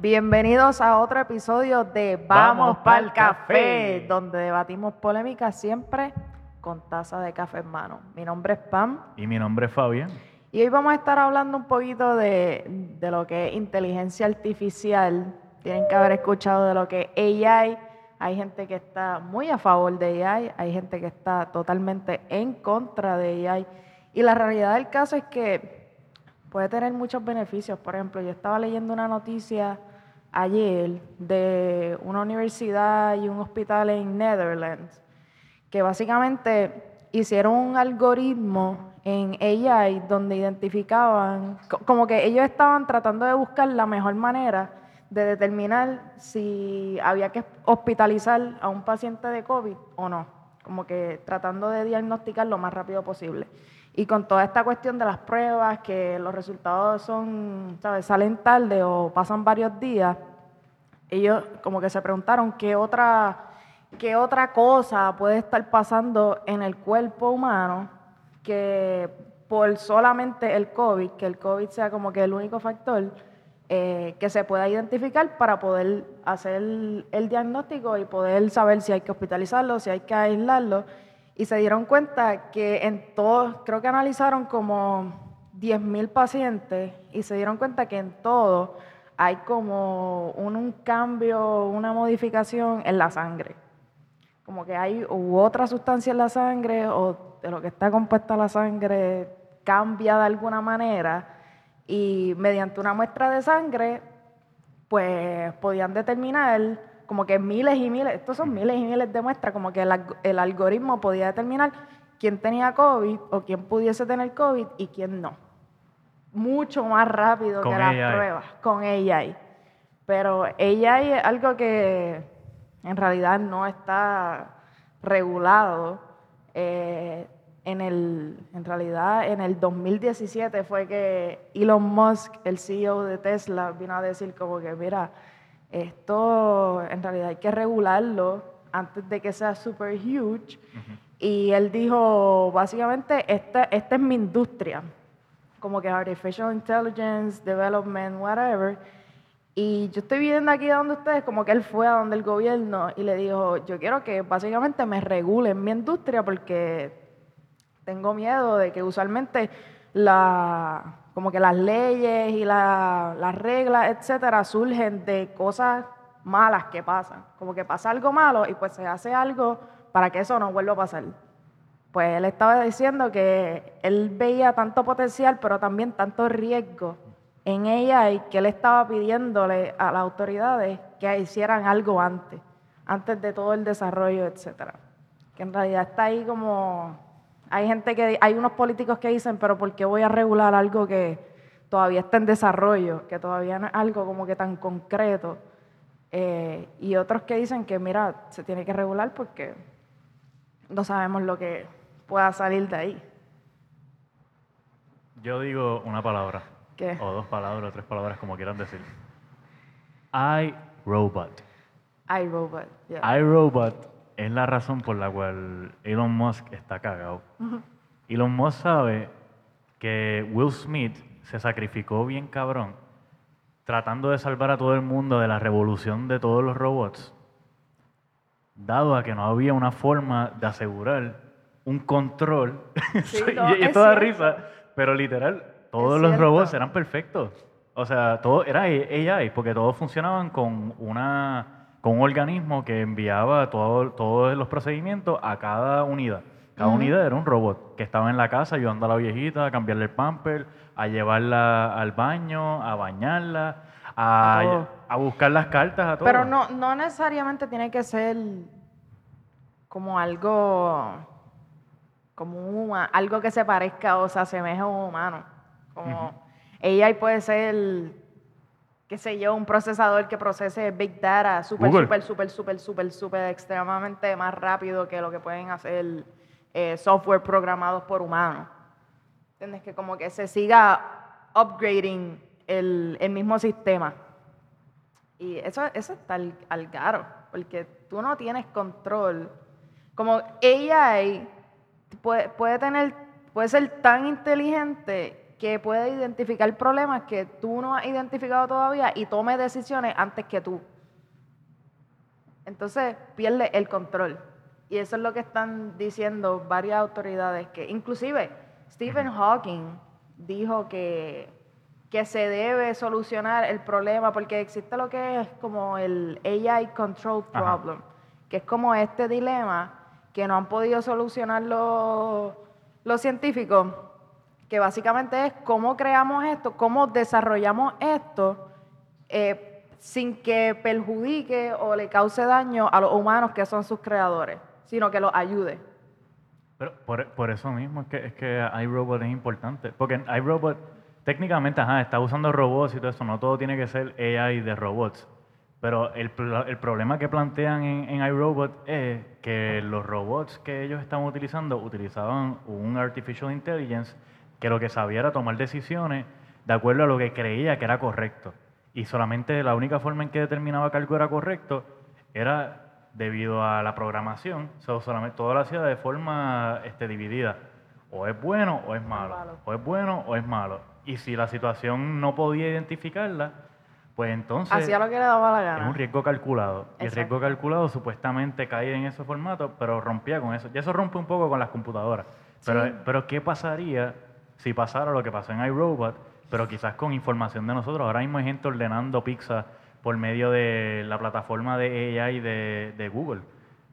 Bienvenidos a otro episodio de Vamos, pa'l café, café. donde debatimos polémicas siempre con taza de café en mano. Mi nombre es Pam Y mi nombre es Fabián. y hoy vamos a estar hablando un poquito de, de lo que es inteligencia artificial. Tienen que haber escuchado de lo que es AI. Hay gente que está muy a favor de AI, hay gente que está totalmente en contra de AI. Y la realidad del caso es que puede tener muchos beneficios. Por ejemplo, yo estaba leyendo una noticia ayer de una universidad y un hospital en Netherlands que básicamente hicieron un algoritmo en AI donde identificaban, co- como que ellos estaban tratando de buscar la mejor manera de determinar si había que hospitalizar a un paciente de COVID o no, como que tratando de diagnosticar lo más rápido posible. Y con toda esta cuestión de las pruebas, que los resultados son, ¿sabes? salen tarde o pasan varios días, ellos como que se preguntaron qué otra, qué otra cosa puede estar pasando en el cuerpo humano que por solamente el COVID, que el COVID sea como que el único factor eh, que se pueda identificar para poder hacer el, diagnóstico y poder saber si hay que hospitalizarlo, si hay que aislarlo. Y se dieron cuenta que en todos, creo que analizaron como 10.000 pacientes y se dieron cuenta que en todo hay como un, cambio, una modificación en la sangre. Como que hay u otra sustancia en la sangre o de lo que está compuesta la sangre cambia de alguna manera y mediante una muestra de sangre pues podían determinar como que miles y miles, estos son miles y miles de muestras, como que el, el algoritmo podía determinar quién tenía COVID o quién pudiese tener COVID y quién no. Mucho más rápido Con que las AI. pruebas con AI. Pero AI es algo que en realidad no está regulado. Eh, en, el, en realidad, en el 2017 fue que Elon Musk, el CEO de Tesla, vino a decir como que, mira, esto en realidad hay que regularlo antes de que sea super huge. Y él dijo, básicamente, esta, esta es mi industria, como que Artificial Intelligence, Development, whatever. Y yo estoy viendo aquí donde ustedes, como que él fue a donde el gobierno y le dijo, yo quiero que básicamente me regulen mi industria porque tengo miedo de que usualmente la, como que las leyes y la- las reglas, etcétera, surgen de cosas malas que pasan. Como que pasa algo malo y pues se hace algo para que eso no vuelva a pasar. Pues él estaba diciendo que él veía tanto potencial, pero también tanto riesgo en AI que él estaba pidiéndole a las autoridades que hicieran algo antes, antes de todo el desarrollo, etcétera. Que en realidad está ahí como hay gente que hay unos políticos que dicen, pero ¿por qué voy a regular algo que todavía está en desarrollo, que todavía no es algo como que tan concreto? Eh, y otros que dicen que mira, se tiene que regular porque no sabemos lo que pueda salir de ahí. Yo digo una palabra. ¿Qué? O dos palabras, o tres palabras, como quieran decir. I, robot. iRobot. yeah. iRobot es la razón por la cual Elon Musk está cagado. Elon Musk sabe que Will Smith se sacrificó bien cabrón tratando de salvar a todo el mundo de la revolución de todos los robots, dado a que no había una forma de asegurar un control. Sí, y, no, y es esto da cierto. risa, pero literal, todos Es los cierto. robots eran perfectos. O sea, todo era AI, porque todos funcionaban con una con un organismo que enviaba todo- todos los procedimientos a cada unidad. Cada unidad era un robot que estaba en la casa ayudando a la viejita a cambiarle el pamper, a llevarla al baño, a bañarla, a, A a buscar las cartas, a todo. Pero no, no necesariamente tiene que ser como algo, como un huma- algo que se parezca o se asemeje a un humano. Como AI puede ser, qué sé yo, un procesador que procese Big Data súper, súper, súper, súper, súper, súper extremadamente más rápido que lo que pueden hacer eh, software programados por humanos. ¿Entiendes? Que como que se siga upgrading el, el mismo sistema. Y eso, eso está al, al caro, porque tú no tienes control. Como AI puede, puede tener, puede ser tan inteligente que puede identificar problemas que tú no has identificado todavía y tome decisiones antes que tú. Entonces pierde el control. Y eso es lo que están diciendo varias autoridades, que inclusive Stephen Hawking dijo que, que se debe solucionar el problema porque existe lo que es como el AI Control Problem, que es como este dilema que no han podido solucionar los, científicos, que básicamente es cómo creamos esto, cómo desarrollamos esto eh, sin que perjudique o le cause daño a los humanos que son sus creadores, sino que los ayude. Pero por, eso mismo es que, es que iRobot es importante, porque iRobot técnicamente ajá, está usando robots y todo eso, no todo tiene que ser AI de robots. Pero el, el problema que plantean en, en, iRobot es que los robots que ellos estaban utilizando utilizaban un artificial intelligence que lo que sabía era tomar decisiones de acuerdo a lo que creía que era correcto. Y solamente la única forma en que determinaba que algo era correcto era debido a la programación. solamente todo lo hacía de forma este, dividida. O es bueno o es malo. O es bueno o es malo. Y si la situación no podía identificarla, pues entonces... Hacía lo que le daba la gana. Es un riesgo calculado. Y el riesgo calculado supuestamente caía en ese formato, pero rompía con eso. Y eso rompe un poco con las computadoras. Pero, pero ¿qué pasaría si pasara lo que pasó en iRobot, pero quizás con información de nosotros? Ahora mismo hay gente ordenando pizza por medio de la plataforma de AI de, de Google.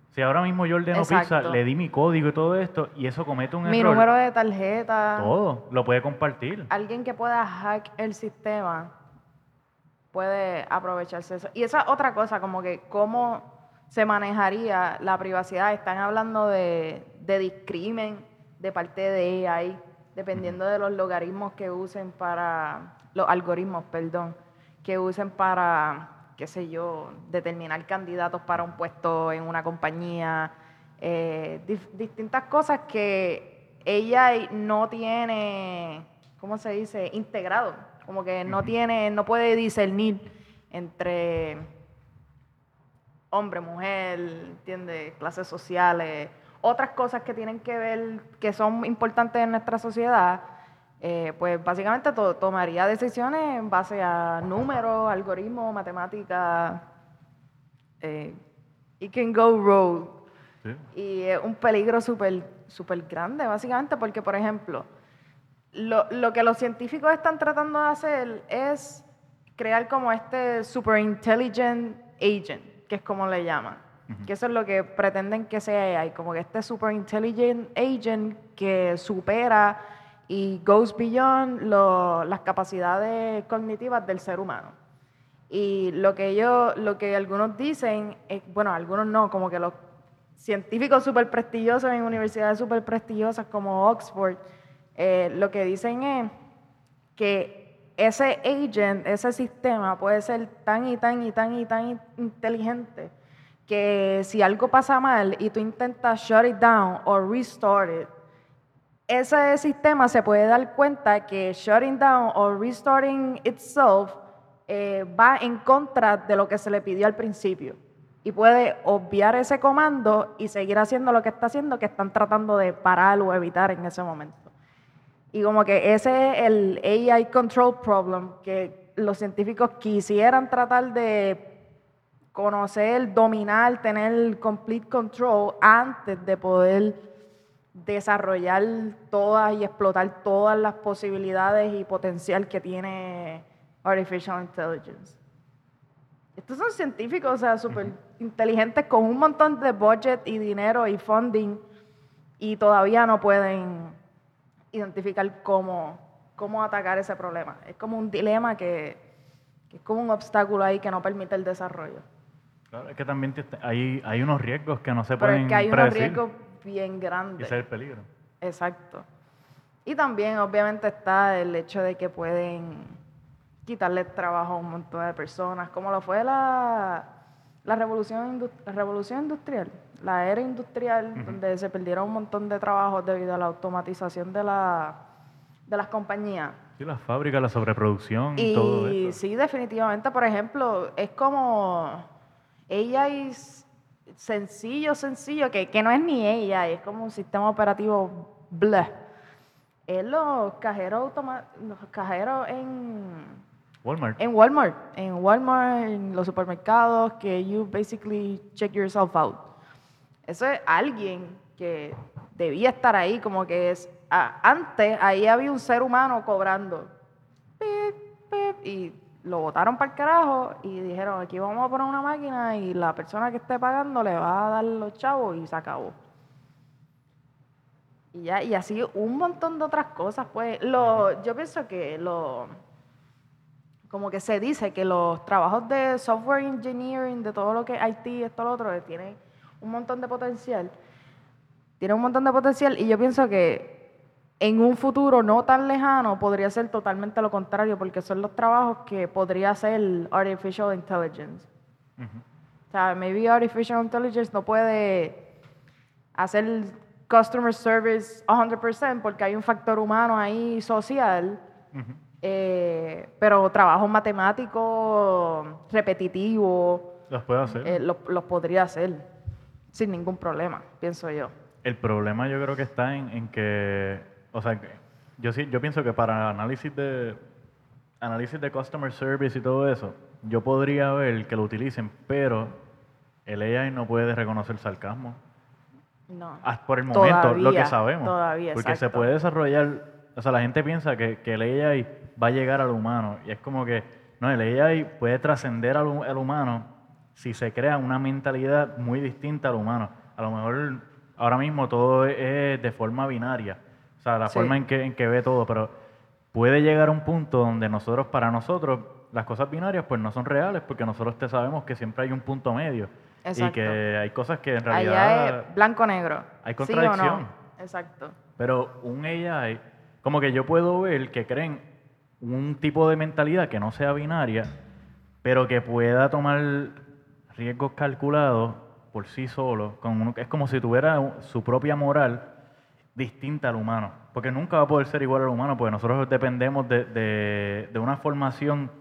Si ahora mismo yo ordeno pizza, le di mi código y todo esto, y eso comete un error. Mi número de tarjeta. Todo, lo puede compartir. Alguien que pueda hack el sistema puede aprovecharse eso. Y esa otra cosa, como que cómo se manejaría la privacidad. Están hablando de, de discrimen de parte de AI, dependiendo de los logaritmos que usen para, los algoritmos, perdón, que usen para, qué sé yo, determinar candidatos para un puesto en una compañía, eh, distintas cosas que AI no tiene, ¿cómo se dice?, integrado como que no tiene, no puede discernir entre hombre, mujer, ¿entiendes? Clases sociales, otras cosas que tienen que ver, que son importantes en nuestra sociedad, eh, pues básicamente tomaría decisiones en base a números, algoritmos, matemáticas. Eh, it can go rogue. Y es un peligro súper super grande, básicamente, porque, por ejemplo, lo, lo, que los científicos están tratando de hacer es crear como este super intelligent agent, que es como le llaman. Que eso es lo que pretenden que sea AI, como que este super intelligent agent que supera y goes beyond las capacidades cognitivas del ser humano. Y lo que ellos, lo que algunos dicen, bueno, algunos no, como que los científicos súper prestigiosos en universidades súper prestigiosas como Oxford, eh, lo que dicen es que ese agent, ese sistema puede ser tan y tan y tan y tan inteligente que si algo pasa mal y tú intentas shut it down o restart it, ese sistema se puede dar cuenta que shutting down o restarting itself eh, va en contra de lo que se le pidió al principio y puede obviar ese comando y seguir haciendo lo que está haciendo que están tratando de parar o evitar en ese momento. Y como que ese es el AI control problem que los científicos quisieran tratar de conocer, dominar, tener complete control antes de poder desarrollar todas y explotar todas las posibilidades y potencial que tiene artificial intelligence. Estos son científicos, o sea, súper inteligentes con un montón de budget y dinero y funding y todavía no pueden identificar cómo, cómo atacar ese problema. Es como un dilema que, es como un obstáculo ahí que no permite el desarrollo. Claro, es que también hay, hay unos riesgos que no se pueden Pero es que hay unos riesgos bien grandes. Y ese es el peligro. Exacto. Y también, obviamente, está el hecho de que pueden quitarle trabajo a un montón de personas, como lo fue la, la, revolución, la revolución industrial la era industrial, donde se perdieron un montón de trabajos debido a la automatización de, la, de las compañías. Sí, las fábricas, la sobreproducción y todo eso. Sí, definitivamente, por ejemplo, es como ella es sencillo, sencillo, que, que no es ni ella, es como un sistema operativo blah. es los cajeros automa- los cajeros en Walmart. en Walmart, en Walmart, en los supermercados, que you basically check yourself out. Eso es alguien que debía estar ahí, como que es. antes ahí había un ser humano cobrando. Y lo botaron para el carajo y dijeron: aquí vamos a poner una máquina y la persona que esté pagando le va a dar los chavos y se acabó. Y ya, y así un montón de otras cosas, pues. Lo, yo pienso que lo como que se dice que los trabajos de software engineering, de todo lo que es IT, esto, lo otro, tienen un montón de potencial. Tienen un montón de potencial y yo pienso que en un futuro no tan lejano podría ser totalmente lo contrario, porque son los trabajos que podría hacer artificial intelligence. O sea, maybe artificial intelligence no puede hacer customer service 100% porque hay un factor humano ahí social. Eh, pero trabajo matemático repetitivo Los puedo hacer. eh, los los podría hacer sin ningún problema, pienso yo. El problema yo creo que está en, en que, o sea, que yo sí, yo pienso que para análisis de análisis de customer service y todo eso, yo podría ver que lo utilicen, pero el AI no puede reconocer sarcasmo. No. Hasta por el momento, lo que sabemos. todavía, porque se puede desarrollar, o sea, la gente piensa que, que el AI va a llegar al humano y es como que, no, el AI puede trascender al, al humano si se crea una mentalidad muy distinta al humano. A lo mejor ahora mismo todo es, de forma binaria, o sea, la Sí. forma en que, en que ve todo, pero puede llegar a un punto donde nosotros, para nosotros, las cosas binarias pues no son reales porque nosotros te sabemos que siempre hay un punto medio. Y Exacto. que hay cosas que en realidad... Allá es blanco-negro. hay ¿sí o no? contradicción. Exacto. Pero un AI, como que yo puedo ver que creen un tipo de mentalidad que no sea binaria, pero que pueda tomar riesgos calculados por sí solo. Con uno- es como si tuviera su propia moral distinta al humano. Porque nunca va a poder ser igual al humano, porque nosotros dependemos de, de- de una formación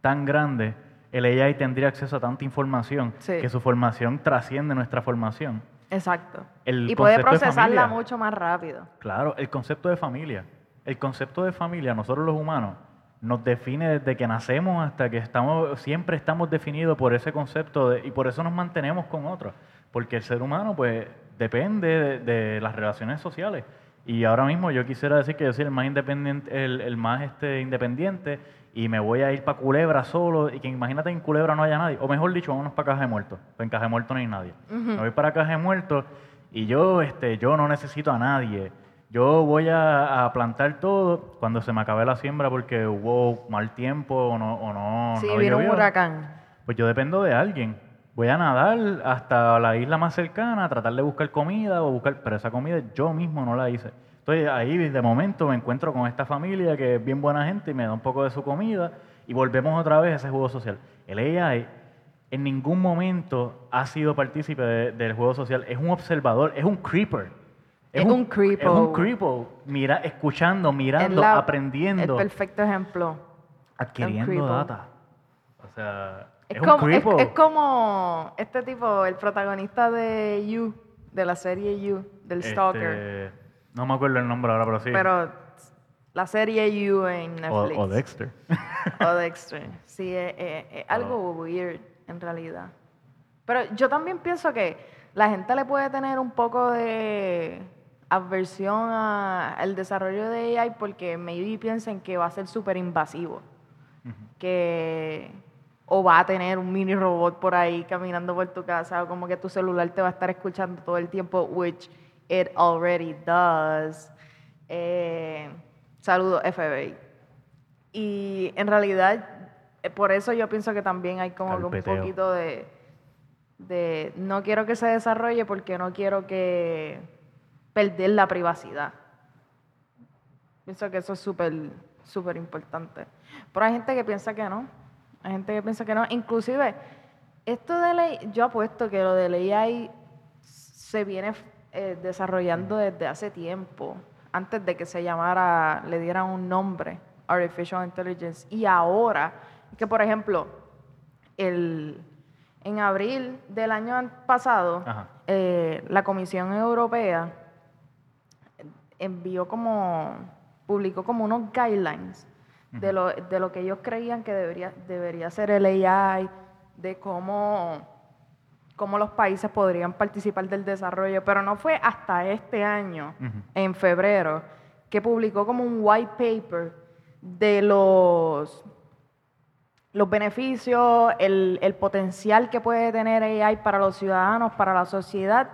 tan grande. El AI tendría acceso a tanta información Sí. que su formación trasciende nuestra formación. Exacto. El y puede procesarla mucho más rápido. Claro, el concepto de familia. El concepto de familia, nosotros los humanos, nos define desde que nacemos hasta que estamos, siempre estamos definidos por ese concepto de- y por eso nos mantenemos con otros. Porque el ser humano, pues, depende de, de las relaciones sociales. Y ahora mismo yo quisiera decir que yo soy el más independiente, el, el más este, independiente y me voy a ir para Culebra solo y que imagínate en Culebra no haya nadie. O mejor dicho, vámonos para Caja de Muertos. Pues en Caja de Muertos no hay nadie. Me voy para Caja de Muertos y yo, este, yo no necesito a nadie. Yo voy a, a plantar todo cuando se me acabe la siembra porque hubo mal tiempo o no, o no, sí, no vino un huracán. Pues yo dependo de alguien. Voy a nadar hasta la isla más cercana, a tratar de buscar comida o buscar, pero esa comida yo mismo no la hice. Entonces ahí de momento me encuentro con esta familia que es bien buena gente y me da un poco de su comida y volvemos otra vez a ese juego social. El AI en ningún momento ha sido partícipe de- del juego social. Es un observador, es un creeper. Es un creepo. Es un creepo. Mira, escuchando, Es mirando, la- aprendiendo, El perfecto ejemplo. adquiriendo data. O sea, Es, es, un como, es, creepo. es como este tipo, el protagonista de You, de la serie You, del Stalker. Este, no me acuerdo el nombre ahora, pero sí. Pero la serie You en Netflix. o Dexter. O Dexter. Sí, es, es- es algo weird en realidad. Pero yo también pienso que la gente le puede tener un poco de aversión al desarrollo de AI porque maybe piensen que va a ser súper invasivo. Que o va a tener un mini robot por ahí caminando por tu casa o como que tu celular te va a estar escuchando todo el tiempo, which it already does. Eh, saludos FBI. Y en realidad, eh, por eso yo pienso que también hay como un poquito de, de, no quiero que se desarrolle porque no quiero que perder la privacidad. Pienso que eso es súper, súper importante. Pero hay gente que piensa que no. Hay gente que piensa que no. Inclusive, esto de ley, yo apuesto que lo de ley AI se viene eh, desarrollando desde hace tiempo, antes de que se llamara, le dieran un nombre, Artificial Intelligence. Y ahora, que por ejemplo, el, en abril del año pasado, eh, la Comisión Europea envió como publicó como unos guidelines de, lo, de lo que ellos creían que debería, debería ser el AI, de cómo, cómo los países podrían participar del desarrollo, pero no fue hasta este año, en febrero, que publicó como un white paper de los, los beneficios, el, el potencial que puede tener AI para los ciudadanos, para la sociedad,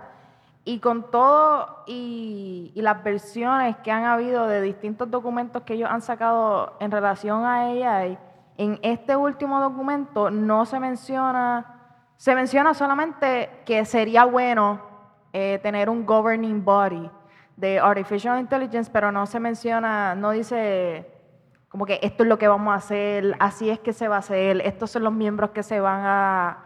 y con todo y, las versiones que han habido de distintos documentos que ellos han sacado en relación a AI, en este último documento no se menciona, se menciona solamente que sería bueno eh, tener un governing body de artificial intelligence, pero no se menciona, no dice como que esto es lo que vamos a hacer, así es que se va a hacer, estos son los miembros que se van a,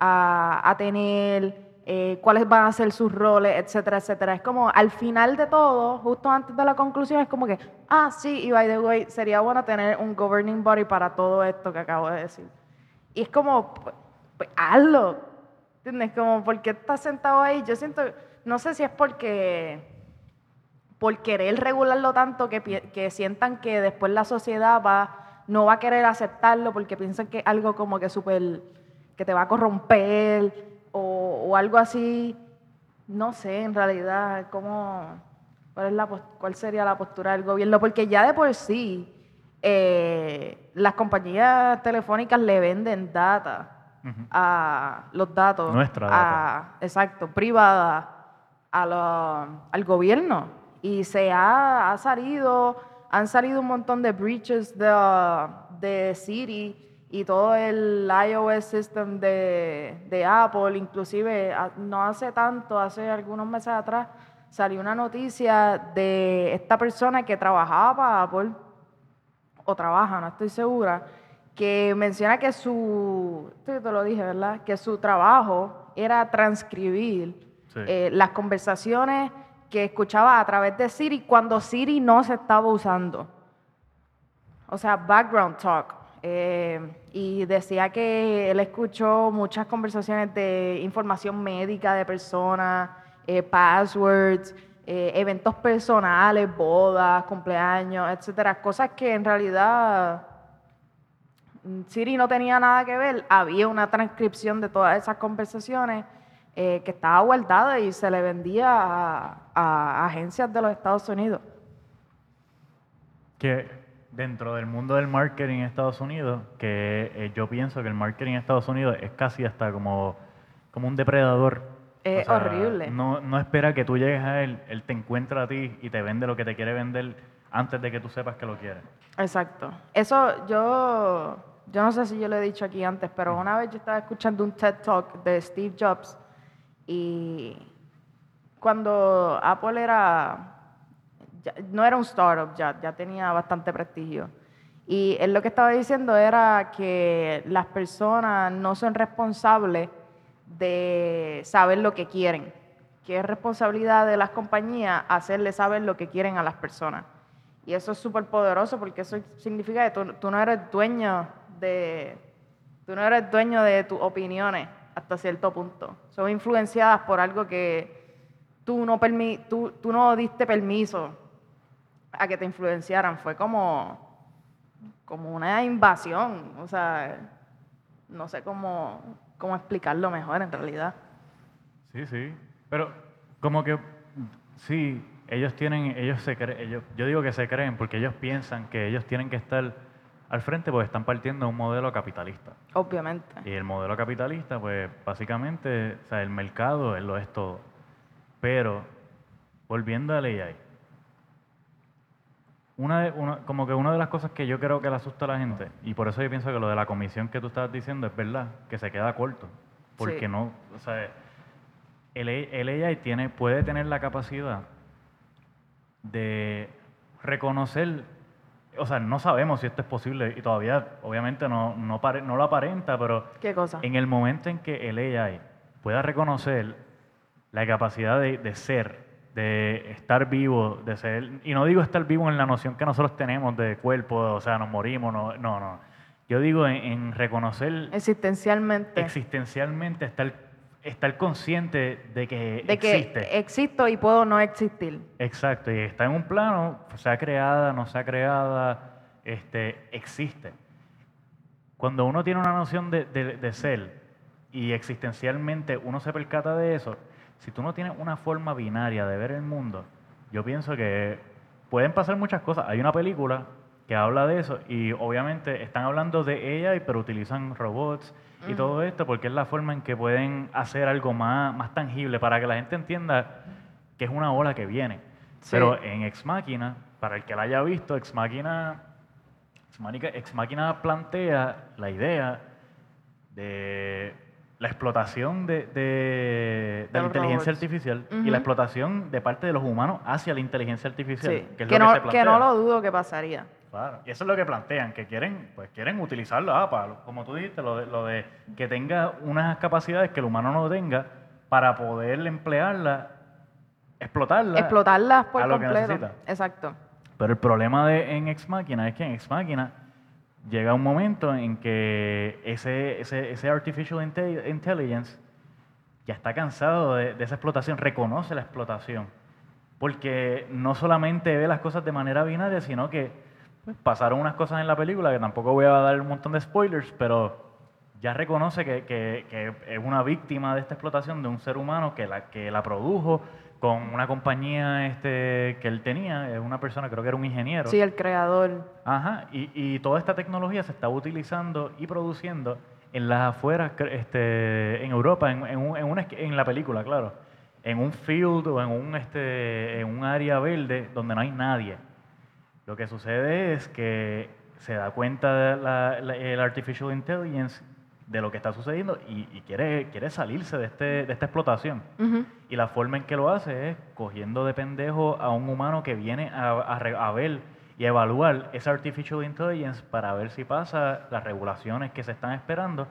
a tener eh, cuáles van a ser sus roles, etcétera, etcétera. Es como al final de todo, justo antes de la conclusión, es como que, ah, sí, y by the way, sería bueno tener un governing body para todo esto que acabo de decir. Y es como, pues, pues hazlo, ¿entiendes? Como, ¿por qué estás sentado ahí? Yo siento, no sé si es porque por querer regularlo tanto que, que sientan que después la sociedad va, no va a querer aceptarlo porque piensan que es algo como que súper, que te va a corromper, o, algo así, no sé en realidad cómo, cuál, es la, cuál sería la postura del gobierno, porque ya de por sí eh, las compañías telefónicas le venden data a los datos, Nuestra data. exacto, privada al gobierno. Y se ha, salido, han salido un montón de breaches de, de Siri y todo el iOS system de, Apple, inclusive no hace tanto, hace algunos meses atrás, salió una noticia de esta persona que trabajaba para Apple, o trabaja, no estoy segura, que menciona que su, te lo dije, ¿verdad? Que su trabajo era transcribir eh, las conversaciones que escuchaba a través de Siri cuando Siri no se estaba usando. O sea, background talk. Eh, y decía que él escuchó muchas conversaciones de información médica de personas, eh, passwords, eh, eventos personales, bodas, cumpleaños, etcétera, cosas que en realidad mm, Siri no tenía nada que ver. Había una transcripción de todas esas conversaciones que estaba guardada y se le vendía a, a agencias de los Estados Unidos. Que dentro del mundo del marketing en Estados Unidos, que eh, yo pienso que el marketing en Estados Unidos es casi hasta como, como un depredador. Es horrible. No, no espera que tú llegues a él, él te encuentra a ti y te vende lo que te quiere vender antes de que tú sepas que lo quiere. Exacto. Eso yo, yo no sé si yo lo he dicho aquí antes, pero una vez yo estaba escuchando un TED Talk de Steve Jobs y cuando Apple era no era un startup ya, ya tenía bastante prestigio. Y él lo que estaba diciendo era que las personas no son responsables de saber lo que quieren, que es responsabilidad de las compañías hacerle saber lo que quieren a las personas. Y eso es súper poderoso porque eso significa que tú, no eres dueño de tú no eres dueño de tus opiniones hasta cierto punto. Son influenciadas por algo que no, tú no diste permiso a que te influenciaran. Fue como, como una invasión. O sea, no sé cómo, cómo explicarlo mejor en realidad. Sí, sí. Pero como que sí, ellos tienen, ellos se creen, ellos, yo digo que se creen porque ellos piensan que ellos tienen que estar al frente porque están partiendo de un modelo capitalista. Obviamente. Y el modelo capitalista, pues básicamente, o sea, el mercado lo es todo. Pero, volviendo a la AI, una, como que una de las cosas que yo creo que le asusta a la gente, y por eso yo pienso que lo de la comisión que tú estabas diciendo es verdad, que se queda corto. Porque no, o sea, el, el AI tiene, puede tener la capacidad de reconocer, o sea, no sabemos si esto es posible y todavía obviamente no, no, no lo aparenta, pero ¿Qué cosa? en el momento en que el AI pueda reconocer la capacidad de, de ser de estar vivo, de ser, y no digo estar vivo en la noción que nosotros tenemos de cuerpo, o sea, nos morimos, no, no, no. Yo digo en, reconocer... Existencialmente. Existencialmente estar estar consciente de que De que existe. existo y puedo no existir. Exacto, y está en un plano, sea creada, no sea creada, este, existe. Cuando uno tiene una noción de, de- de ser y existencialmente uno se percata de eso, si tú no tienes una forma binaria de ver el mundo, yo pienso que pueden pasar muchas cosas. Hay una película que habla de eso y obviamente están hablando de AI, pero utilizan robots y todo esto porque es la forma en que pueden hacer algo más, más tangible para que la gente entienda que es una ola que viene. Sí. Pero en Ex Machina, para el que la haya visto, Ex Machina, Ex Machina, Ex Machina plantea la idea de la explotación de, de- la inteligencia robots. artificial y la explotación de parte de los humanos hacia la inteligencia artificial. Sí, que es que, lo no, que se que no lo dudo que pasaría. Claro, y eso es lo que plantean, que quieren, pues quieren utilizarlo, ah, para, como tú dijiste, lo de, lo de que tenga unas capacidades que el humano no tenga para poder emplearla, explotarla. Explotarlas por a lo que completo. necesita. Exacto. Pero el problema de, en Ex Machina es que en Ex Machina llega un momento en que ese, ese, ese Artificial inte- Intelligence ya está cansado de, de esa explotación, reconoce la explotación. Porque no solamente ve las cosas de manera binaria, sino que pues, pasaron unas cosas en la película, que tampoco voy a dar un montón de spoilers, pero ya reconoce que, que- que es una víctima de esta explotación de un ser humano que la, que la produjo con una compañía este, que él tenía, es una persona, creo que era un ingeniero. Sí, el creador. Ajá, y, y toda esta tecnología se está utilizando y produciendo en las afueras, este, en Europa, en, en, un- en una, en la película, claro, en un field o en un, este, en un área verde donde no hay nadie. Lo que sucede es que se da cuenta de la- la- el artificial intelligence de lo que está sucediendo y, y quiere, quiere salirse de, este, de esta explotación. Y la forma en que lo hace es cogiendo de pendejo a un humano que viene a, a a ver y a evaluar esa artificial intelligence para ver si pasa las regulaciones que se están esperando.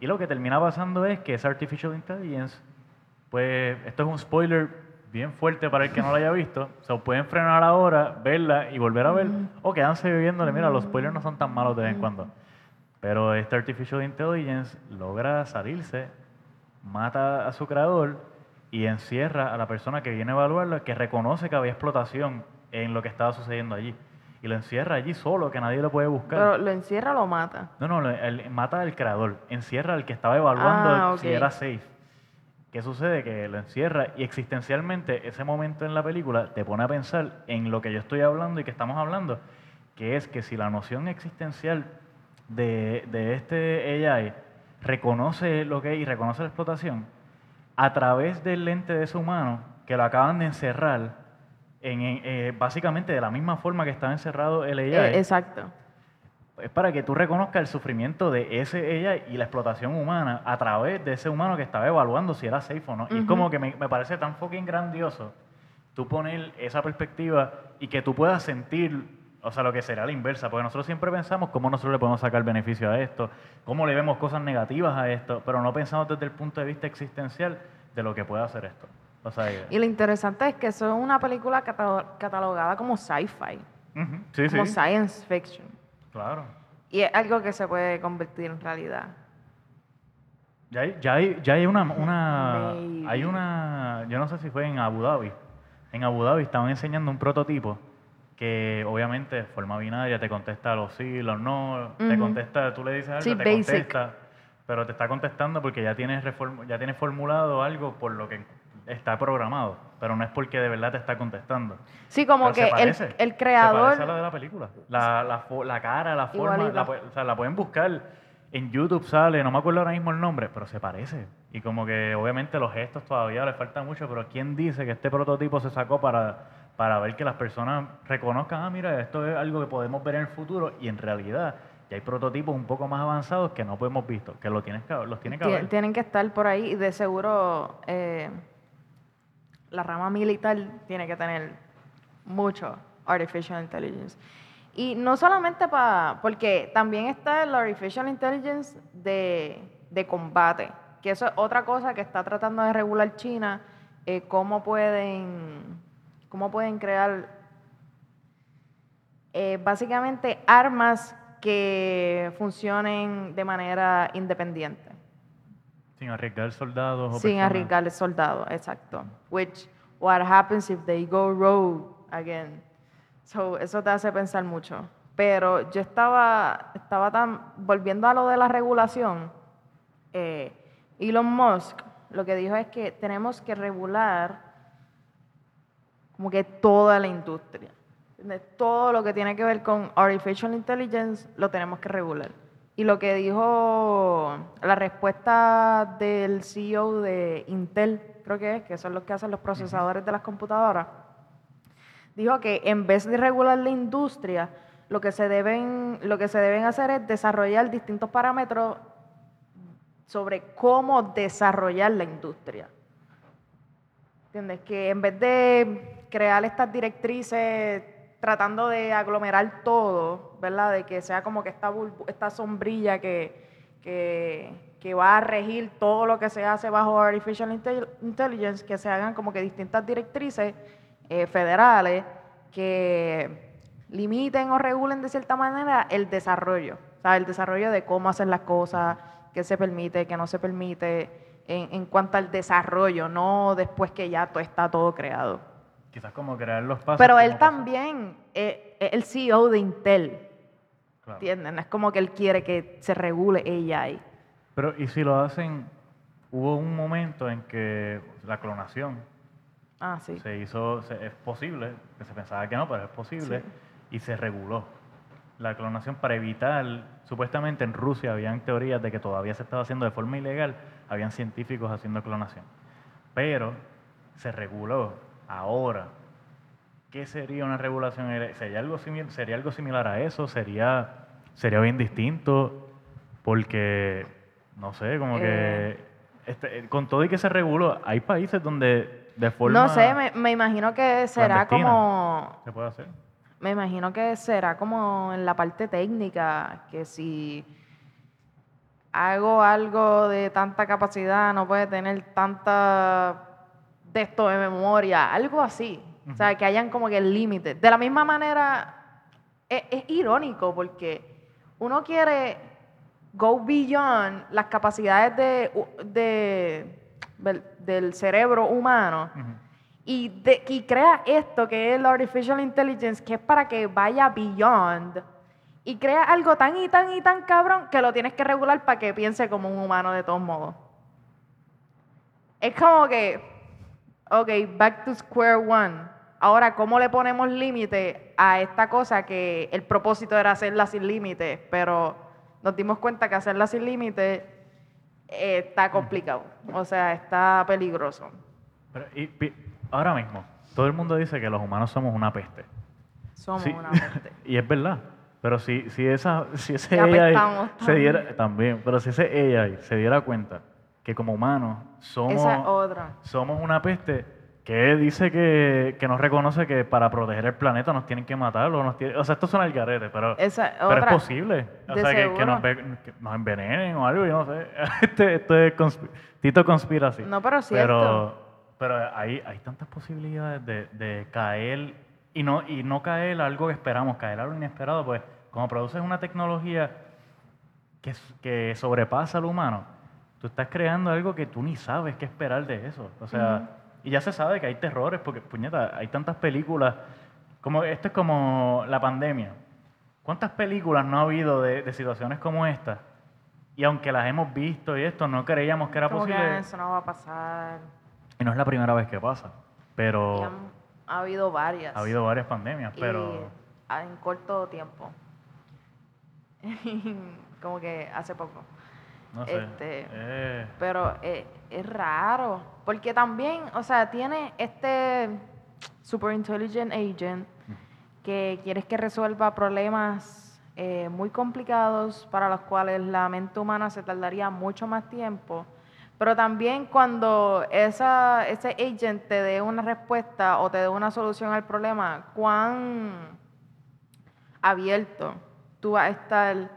Y lo que termina pasando es que esa artificial intelligence, pues esto es un spoiler bien fuerte para el que no lo haya visto, se pueden frenar ahora, verla y volver a ver, o quedarse viéndole, mira, los spoilers no son tan malos de vez en cuando. Pero esta artificial intelligence logra salirse, mata a su creador y encierra a la persona que viene a evaluarla, que reconoce que había explotación en lo que estaba sucediendo allí. Y lo encierra allí solo, que nadie lo puede buscar. Pero lo encierra o lo mata. No, no, lo- él mata al creador, encierra al que estaba evaluando Ah, si era safe. ¿Qué sucede? Que lo encierra y existencialmente ese momento en la película te pone a pensar en lo que yo estoy hablando y que estamos hablando, que es que si la noción existencial de, de este AI reconoce lo que es y reconoce la explotación, a través del lente de ese humano que lo acaban de encerrar, en, en- eh, básicamente de la misma forma que estaba encerrado el AI, Eh, exacto. es para que tú reconozcas el sufrimiento de ese ella y la explotación humana a través de ese humano que estaba evaluando si era safe o no. Y es como que me, me parece tan fucking grandioso tú poner esa perspectiva y que tú puedas sentir, o sea, lo que será la inversa, porque nosotros siempre pensamos cómo nosotros le podemos sacar beneficio a esto, cómo le vemos cosas negativas a esto, pero no pensamos desde el punto de vista existencial de lo que puede hacer esto. O sea, Y lo interesante es que eso es una película catalo- catalogada como sci-fi, sí, como sí, science fiction. claro. Y es algo que se puede convertir en realidad. Ya hay, ya hay, ya hay una, una, hay una, yo no sé si fue en Abu Dhabi. En Abu Dhabi estaban enseñando un prototipo que obviamente de forma binaria te contesta los sí, los no, te contesta, tú le dices algo, Sí, te basic. contesta, pero te está contestando porque ya tienes, ya tienes formulado algo por lo que está programado, pero no es porque de verdad te está contestando. Sí, como Pero se que el, parece, el Se creador... parece a la de la película. La, la, fo- la cara, la forma, la, o sea, la pueden buscar. En YouTube sale, no me acuerdo ahora mismo el nombre, pero se parece. Y como que obviamente los gestos todavía le faltan mucho, pero ¿quién dice que este prototipo se sacó para, para ver que las personas reconozcan, ah, mira, esto es algo que podemos ver en el futuro? Y en realidad ya hay prototipos un poco más avanzados que no hemos visto, que lo tienes que, los tiene que haber. Tienen que estar por ahí y de seguro eh, la rama militar tiene que tener mucho artificial intelligence. Y no solamente para, porque también está el artificial intelligence de, de combate, que eso es otra cosa que está tratando de regular China, eh, cómo pueden, cómo pueden crear eh, básicamente armas que funcionen de manera independiente. Sin arriesgar soldados o sin personas. arriesgar soldados, exacto. Which, what happens if they go rogue again? So, eso te hace pensar mucho. Pero yo estaba, estaba tan, volviendo a lo de la regulación, eh, Elon Musk lo que dijo es que tenemos que regular como que toda la industria. Todo lo que tiene que ver con artificial intelligence lo tenemos que regular. Y lo que dijo la respuesta del CEO de Intel, creo que es, que son los que hacen los procesadores de las computadoras, dijo que en vez de regular la industria, lo que se deben, lo que se deben hacer es desarrollar distintos parámetros sobre cómo desarrollar la industria. ¿Entiendes? Que en vez de crear estas directrices tratando de aglomerar todo, ¿verdad? De que sea como que esta, esta sombrilla que, que, va a regir todo lo que se hace bajo Artificial Intel- Intelligence, que se hagan como que distintas directrices eh, federales que limiten o regulen de cierta manera el desarrollo, o sea, el desarrollo de cómo hacer las cosas, qué se permite, qué no se permite, en, en cuanto al desarrollo, no después que ya todo está todo creado. Quizás como crear los pasos. Pero él también eh, es el CEO de Intel, Claro. ¿entiendes? No es como que él quiere que se regule AI. Pero, ¿y si lo hacen? Hubo un momento en que la clonación Ah, sí. se hizo, se- es posible, que se pensaba que no, pero es posible, y se reguló la clonación para evitar, supuestamente en Rusia habían teorías de que todavía se estaba haciendo de forma ilegal, habían científicos haciendo clonación, pero se reguló ahora. ¿Qué sería una regulación? ¿Sería algo, simil- sería algo similar a eso? ¿Sería, sería bien distinto? Porque, no sé, como Eh. que este, eh, con todo y que se reguló, hay países donde de forma... No sé, me, me imagino que será como ¿Se puede hacer? Me imagino que será como en la parte técnica, que si hago algo de tanta capacidad, no puede tener tanta de esto de memoria, algo así. O sea, que hayan como que el límite. De la misma manera, es, es irónico porque uno quiere go beyond las capacidades de, de- del, del cerebro humano y, de- y crea esto que es la artificial intelligence, que es para que vaya beyond y crea algo tan y tan y tan cabrón que lo tienes que regular para que piense como un humano de todos modos. Es como que, ok, back to square one. Ahora, ¿cómo le ponemos límite a esta cosa que el propósito era hacerla sin límite, pero nos dimos cuenta que hacerla sin límite eh, está complicado, o sea, está peligroso. Pero, y ahora mismo, todo el mundo dice que los humanos somos una peste. Somos Sí, una mente. y es verdad. Pero si, si, esa, si ese apestamos se diera, también, pero si ese AI se diera cuenta que como humanos somos, Esa es otra. somos una peste, que dice que, que nos reconoce que para proteger el planeta nos tienen que matarlo. Nos tiene- o sea, esto suena al garete, pero, Esa pero es posible. O De sea, que, nos, que nos envenenen o algo, yo no sé. Este- esto es Tito conspiracy. No, pero Pero, cierto. pero hay, hay tantas posibilidades de, de caer y no, y no caer algo que esperamos, caer algo inesperado, pues como produces una tecnología que, que sobrepasa al humano, tú estás creando algo que tú ni sabes qué esperar de eso. O sea, y ya se sabe que hay terrores, porque, puñeta, hay tantas películas, como esto es como la pandemia. ¿Cuántas películas no ha habido de, de situaciones como esta? Y aunque las hemos visto y esto, no creíamos que era Como que posible. eso no va a pasar. Y no es la primera vez que pasa, pero han- ha habido varias. ha habido varias pandemias, Y pero en corto tiempo. como que hace poco. No sé. este, eh, Pero eh, es raro, porque también, o sea, tiene este super intelligent agent que quieres que resuelva problemas eh, muy complicados para los cuales la mente humana se tardaría mucho más tiempo. Pero también cuando esa, ese agent te dé una respuesta o te dé una solución al problema, cuán abierto tú vas a estar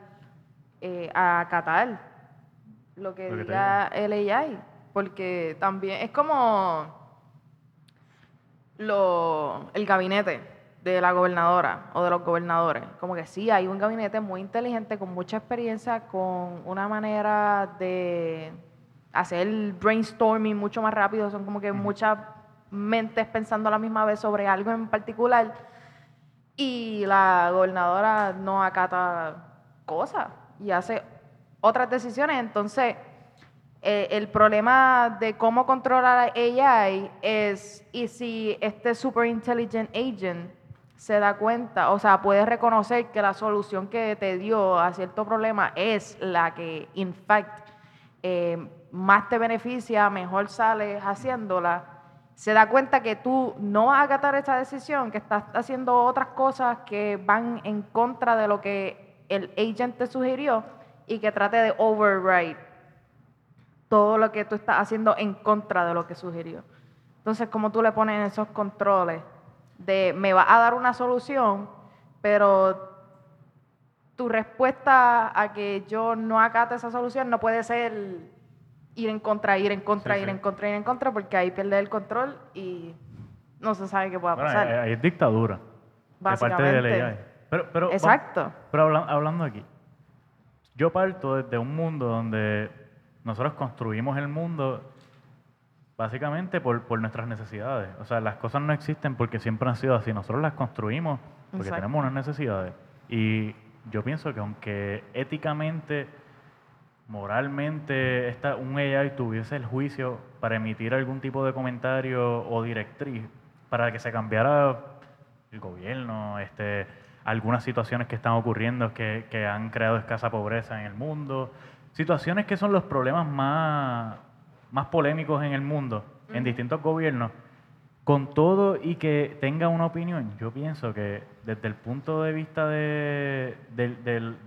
eh, a acatar lo que Lo que diga el AI. Porque también es como lo, el gabinete de la gobernadora o de los gobernadores. Como que sí, hay un gabinete muy inteligente, con mucha experiencia, con una manera de hacer brainstorming mucho más rápido, son como que muchas mentes pensando a la misma vez sobre algo en particular y la gobernadora no acata cosas y hace otras decisiones. Entonces, eh, el problema de cómo controlar a AI es, y si este super intelligent agent se da cuenta, o sea, puede reconocer que la solución que te dio a cierto problema es la que, in fact, eh, más te beneficia, mejor sales haciéndola, se da cuenta que tú no vas a acatar esa decisión, que estás haciendo otras cosas que van en contra de lo que el agent te sugirió y que trate de override todo lo que tú estás haciendo en contra de lo que sugirió. Entonces, ¿cómo tú le pones esos controles de me va a dar una solución, pero tu respuesta a que yo no acate esa solución no puede ser ir en contra, ir en contra, ir en contra, ir en contra, porque ahí pierde el control y no se sabe qué pueda pasar. Ahí es dictadura. De parte de la Pero, pero, Exacto. pero hablando aquí, yo parto desde un mundo donde nosotros construimos el mundo básicamente por, por, nuestras necesidades. O sea, las cosas no existen porque siempre han sido así. Nosotros las construimos porque tenemos unas necesidades. Y yo pienso que aunque éticamente moralmente esta, un AI tuviese el juicio para emitir algún tipo de comentario o directriz para que se cambiara el gobierno, este, algunas situaciones que están ocurriendo que, que han creado escasa pobreza en el mundo, situaciones que son los problemas más, más polémicos en el mundo, en distintos gobiernos, con todo y que tenga una opinión, yo pienso que desde el punto de vista de,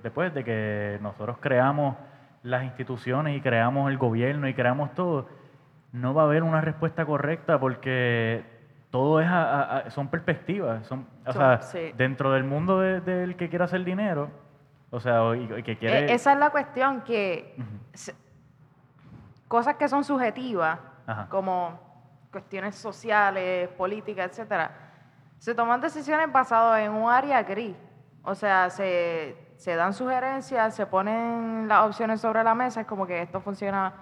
después de que nosotros creamos las instituciones y creamos el gobierno y creamos todo, no va a haber una respuesta correcta porque todo es son perspectivas. Son, o sea, dentro del mundo del que quiere hacer dinero, o sea, que quiere... E, esa es la cuestión, que cosas que son subjetivas, como cuestiones sociales, políticas, etcétera, se toman decisiones basadas en un área gris. O sea, se, se dan sugerencias, se ponen las opciones sobre la mesa, es como que esto funciona,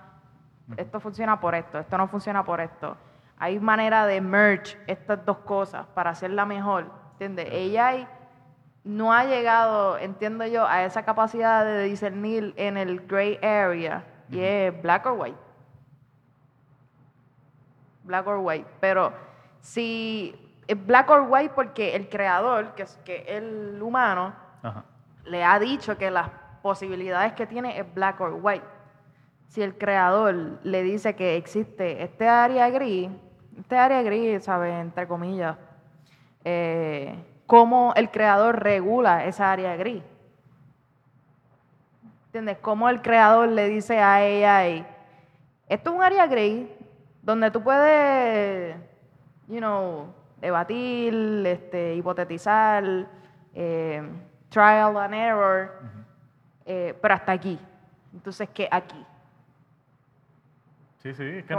esto funciona por esto, esto no funciona por esto. Hay manera de merge estas dos cosas para hacerla mejor, ¿entiendes? Ella no ha llegado, entiendo yo, a esa capacidad de discernir en el gray area, y es black or white. Black or white. Pero si es black or white porque el creador, que es que el humano, le ha dicho que las posibilidades que tiene es black or white. Si el creador le dice que existe este área gris, este área gris, ¿sabes? Entre comillas, eh, cómo el creador regula esa área gris. ¿Entiendes? Cómo el creador le dice a AI, esto es un área gris donde tú puedes, you know, debatir, este, hipotetizar, eh, trial and error, eh, pero hasta aquí. Entonces, ¿qué aquí? Sí, sí, es que,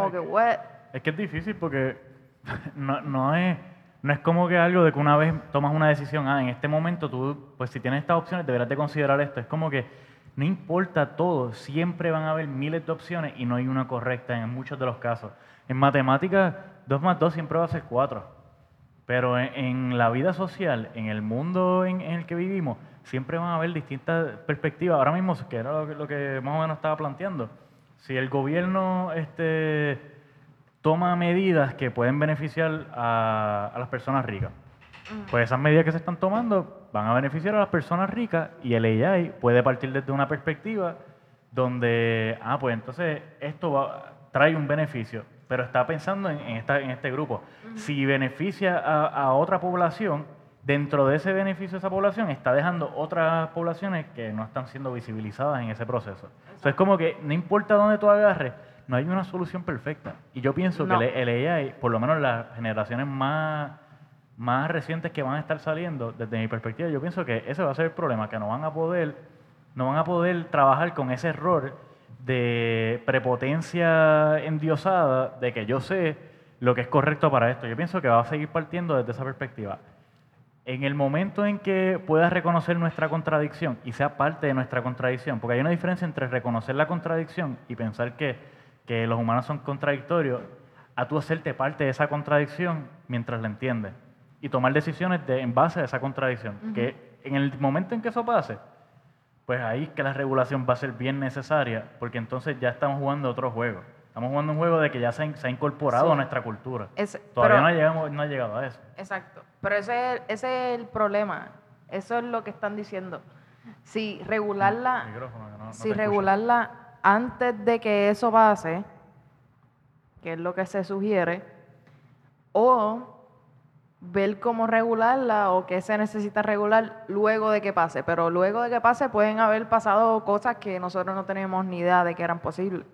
es que es difícil porque no, no, es, no es como que algo de que una vez tomas una decisión, ah, en este momento tú, pues si tienes estas opciones, deberás de considerar esto. Es como que no importa todo, siempre van a haber miles de opciones y no hay una correcta en muchos de los casos. En matemáticas, 2 más 2 siempre va a ser 4. Pero en, la vida social, en el mundo en, el que vivimos, siempre van a haber distintas perspectivas. Ahora mismo, que era lo que, más o menos estaba planteando, si el gobierno este, toma medidas que pueden beneficiar a, las personas ricas, pues esas medidas que se están tomando van a beneficiar a las personas ricas y el AI puede partir desde una perspectiva donde, ah, pues entonces esto trae un beneficio pero está pensando en, esta, en este grupo. Si beneficia a, otra población, dentro de ese beneficio de esa población está dejando otras poblaciones que no están siendo visibilizadas en ese proceso. Entonces es como que no importa dónde tú agarres, no hay una solución perfecta. Y yo pienso que el, AI, por lo menos las generaciones más, más recientes que van a estar saliendo, desde mi perspectiva, yo pienso que ese va a ser el problema, que no van a poder, no van a poder trabajar con ese error de prepotencia endiosada de que yo sé lo que es correcto para esto. Yo pienso que va a seguir partiendo desde esa perspectiva. En el momento en que puedas reconocer nuestra contradicción y sea parte de nuestra contradicción, porque hay una diferencia entre reconocer la contradicción y pensar que que los humanos son contradictorios, a tú hacerte parte de esa contradicción mientras la entiendes y tomar decisiones de, en base a esa contradicción. Que en el momento en que eso pase, pues ahí que la regulación va a ser bien necesaria, porque entonces ya estamos jugando otro juego. Estamos jugando un juego de que ya se ha, se ha incorporado Sí. a nuestra cultura. Es- Todavía pero- no, llegamos, no ha llegado a eso. Exacto. Pero ese, ese es el problema. Eso es lo que están diciendo. Si regularla, Micrófono, que no- no si regularla antes de que eso pase, que es lo que se sugiere, o ver cómo regularla o qué se necesita regular luego de que pase. Pero luego de que pase pueden haber pasado cosas que nosotros no tenemos ni idea de que eran posibles.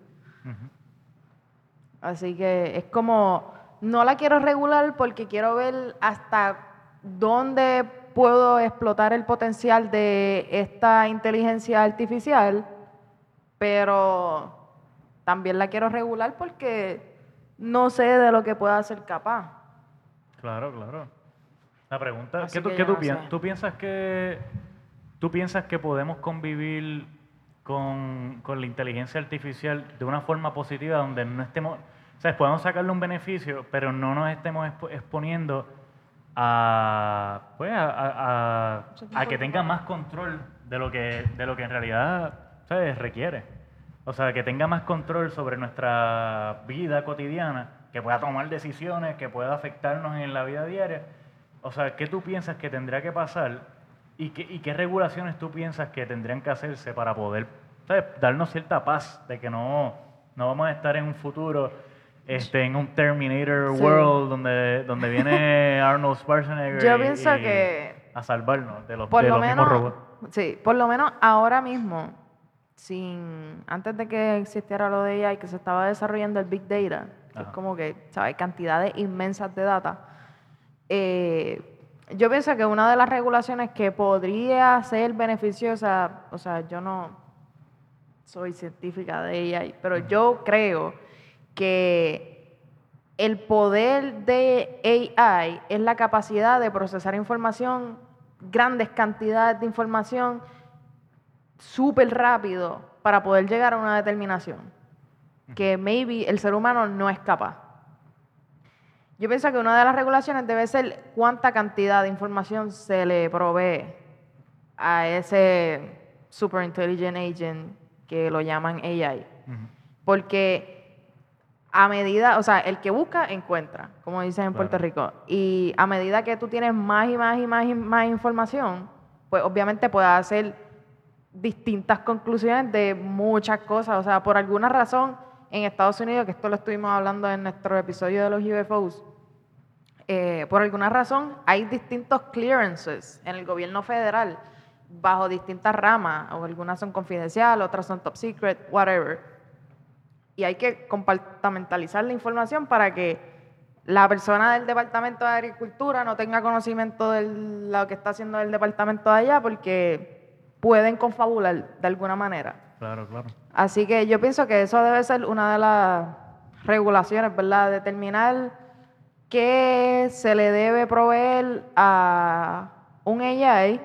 Así que es como, no la quiero regular porque quiero ver hasta dónde puedo explotar el potencial de esta inteligencia artificial, pero también la quiero regular porque no sé de lo que pueda ser capaz. Claro, claro. La pregunta, Así ¿qué tú, que qué yo tú no piensas? ¿Tú piensas que tú piensas que podemos convivir con, con la inteligencia artificial de una forma positiva donde no estemos, o sea, podemos sacarle un beneficio, pero no nos estemos expo- exponiendo a, pues, a, a- a- Ese tipo a que tenga más control de lo que, de lo que en realidad ¿sabes? requiere. O sea, que tenga más control sobre nuestra vida cotidiana, que pueda tomar decisiones, que pueda afectarnos en la vida diaria. O sea, ¿qué tú piensas que tendría que pasar y qué, y qué regulaciones tú piensas que tendrían que hacerse para poder ¿sabes? darnos cierta paz de que no, no vamos a estar en un futuro este, en un Terminator Sí. World donde, donde viene Arnold Schwarzenegger Yo y- pienso y que a salvarnos de los, por de lo los mismos menos, robots. sí, por lo menos ahora mismo, sin, antes de que existiera lo de AI, que se estaba desarrollando el Big Data, que es como que, ¿sabes? Cantidades inmensas de data. eh, yo pienso que una de las regulaciones que podría ser beneficiosa, o sea, yo no soy científica de AI, pero yo creo que el poder de AI es la capacidad de procesar información, grandes cantidades de información, súper rápido para poder llegar a una determinación que maybe el ser humano no es capaz. Yo pienso que una de las regulaciones debe ser cuánta cantidad de información se le provee a ese super intelligent agent que lo llaman AI. Porque a medida, o sea, el que busca, encuentra, como dicen en Claro. Puerto Rico. Y a medida que tú tienes más y más y más y más información, pues obviamente puedes hacer distintas conclusiones de muchas cosas. O sea, por alguna razón, en Estados Unidos, que esto lo estuvimos hablando en nuestro episodio de los UFOs, eh, por alguna razón hay distintos clearances en el gobierno federal bajo distintas ramas, o algunas son confidenciales, otras son top secret, whatever. Y hay que compartamentalizar la información para que la persona del Departamento de Agricultura no tenga conocimiento de lo que está haciendo el departamento de allá, porque pueden confabular de alguna manera. Claro, claro. Así que yo pienso que eso debe ser una de las regulaciones, ¿verdad? Determinar qué se le debe proveer a un AI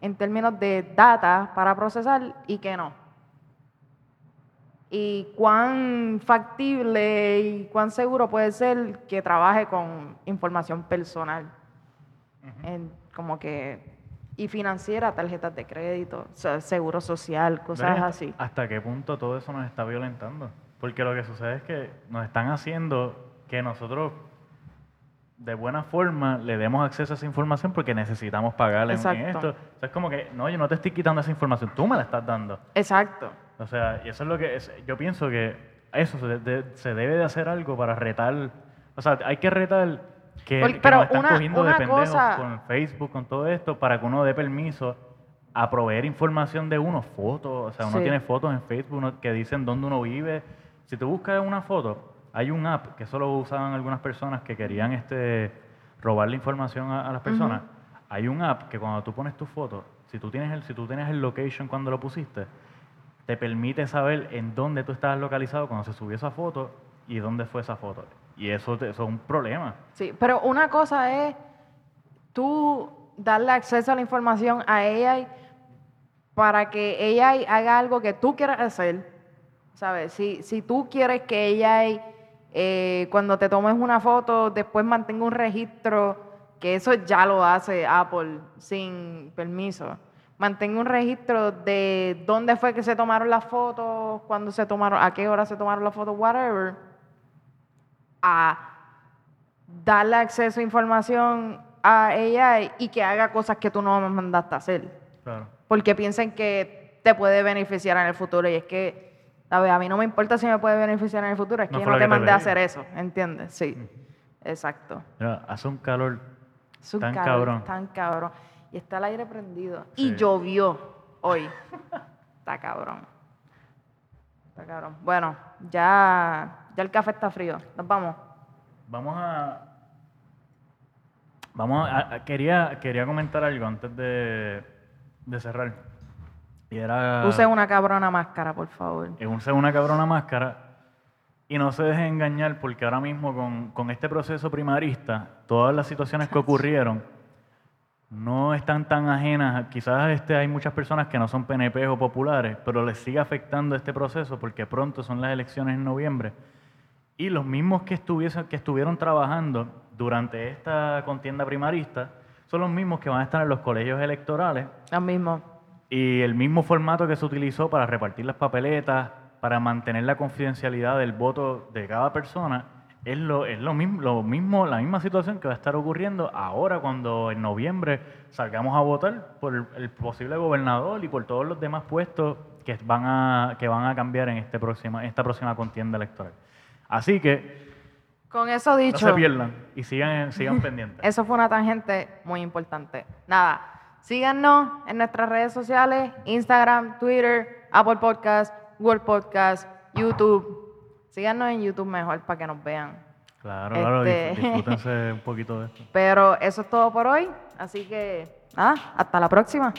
en términos de data para procesar y qué no. Y cuán factible y cuán seguro puede ser que trabaje con información personal. En como que y financiera, tarjetas de crédito, seguro social, cosas ¿Ves así. ¿Hasta qué punto todo eso nos está violentando? Porque lo que sucede es que nos están haciendo que nosotros de buena forma le demos acceso a esa información porque necesitamos pagarle en- en Exacto. esto. O sea, es como que, no, yo no te estoy quitando esa información, tú me la estás dando. Exacto. O sea, y eso es lo que es, yo pienso que eso se, de- se debe de hacer algo para retar, o sea, hay que retar que, Porque- que pero nos están una- cogiendo de una pendejos cosa- con Facebook, con todo esto, para que uno dé permiso a proveer información de uno, fotos, o sea, uno Sí. tiene fotos en Facebook que dicen dónde uno vive. Si tú buscas una foto, hay un app que solo usaban algunas personas que querían este robarle información a, a las personas. Hay un app que cuando tú pones tu foto, si tú tienes el, si tú tienes el location cuando lo pusiste, te permite saber en dónde tú estabas localizado cuando se subió esa foto y dónde fue esa foto. Y eso, eso es un problema. Sí, pero una cosa es tú darle acceso a la información a AI para que AI haga algo que tú quieras hacer ¿Sabes? Si, si tú quieres que ella, eh, cuando te tomes una foto, después mantenga un registro, que eso ya lo hace Apple sin permiso. Mantenga un registro de dónde fue que se tomaron las fotos, cuándo se tomaron, a qué hora se tomaron las fotos, whatever. A darle acceso a información a ella y que haga cosas que tú no me mandaste a hacer. Claro. Porque piensen que te puede beneficiar en el futuro. Y es que, ¿sabes? A mí no me importa si me puede beneficiar en el futuro, es que No yo fue no te que te mandé a hacer eso, ¿entiendes? Sí, exacto. Mira, hace un calor tan calor cabrón. Tan cabrón. Y está el aire prendido. Sí. Y llovió hoy. está cabrón. Está cabrón. Bueno, ya, ya el café está frío. Nos vamos. Vamos a. Vamos a, a- quería, quería comentar algo antes de, de cerrar. Y era. Use una cabrona máscara, por favor. eh, use una cabrona máscara y no se deje engañar porque ahora mismo con, con este proceso primarista, todas las situaciones que ocurrieron no están tan ajenas. Quizás este, hay muchas personas que no son PNP o populares, pero les sigue afectando este proceso porque pronto son las elecciones en noviembre. Y los mismos que, estuviesen, que estuvieron trabajando durante esta contienda primarista son los mismos que van a estar en los colegios electorales Lo mismo. y el mismo formato que se utilizó para repartir las papeletas, para mantener la confidencialidad del voto de cada persona, es lo, es lo mismo, lo mismo, la misma situación que va a estar ocurriendo ahora cuando en noviembre salgamos a votar por el, el posible gobernador y por todos los demás puestos que van a, que van a cambiar en este próxima, esta próxima contienda electoral. Así que Con eso no dicho. se pierdan y sigan, sigan pendientes. Eso fue una tangente muy importante. Nada, síganos en nuestras redes sociales, Instagram, Twitter, Apple Podcast, Google Podcast, YouTube. Síganos en YouTube mejor para que nos vean. Claro, claro, Este- disfrútense un poquito de esto. Pero eso es todo por hoy, así que nada, hasta la próxima.